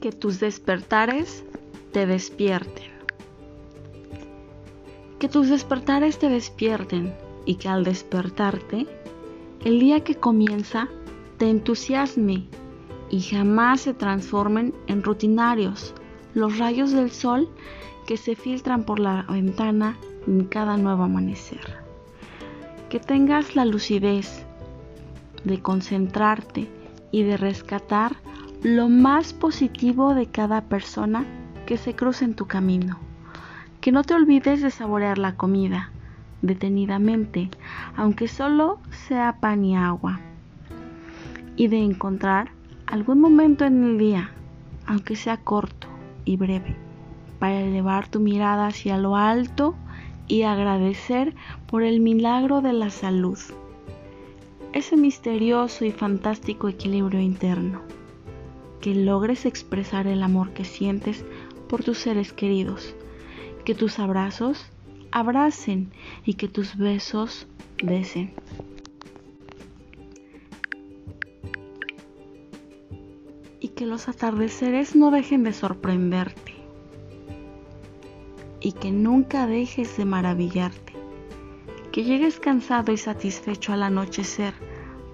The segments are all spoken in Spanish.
que tus despertares te despierten. Que tus despertares te despierten y que al despertarte, el día que comienza te entusiasme y jamás se transformen en rutinarios los rayos del sol que se filtran por la ventana en cada nuevo amanecer. Que tengas la lucidez de concentrarte y de rescatar lo más positivo de cada persona que se cruce en tu camino. Que no te olvides de saborear la comida detenidamente, aunque solo sea pan y agua. Y de encontrar algún momento en el día, aunque sea corto y breve, para elevar tu mirada hacia lo alto y agradecer por el milagro de la salud, ese misterioso y fantástico equilibrio interno que logres expresar el amor que sientes por tus seres queridos, que tus abrazos abracen y que tus besos besen. Y que los atardeceres no dejen de sorprenderte. Y que nunca dejes de maravillarte. Que llegues cansado y satisfecho al anochecer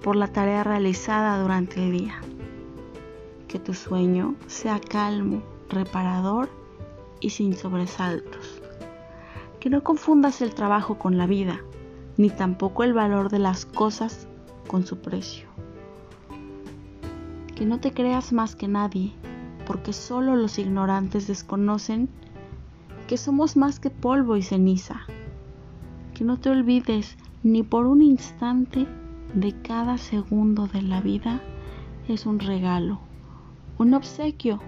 por la tarea realizada durante el día que tu sueño sea calmo, reparador y sin sobresaltos. Que no confundas el trabajo con la vida, ni tampoco el valor de las cosas con su precio. Que no te creas más que nadie, porque solo los ignorantes desconocen que somos más que polvo y ceniza. Que no te olvides ni por un instante de cada segundo de la vida es un regalo un obsequio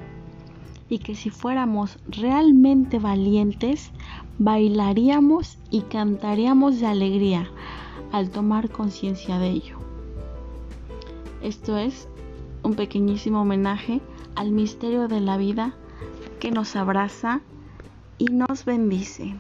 y que si fuéramos realmente valientes, bailaríamos y cantaríamos de alegría al tomar conciencia de ello. Esto es un pequeñísimo homenaje al misterio de la vida que nos abraza y nos bendice.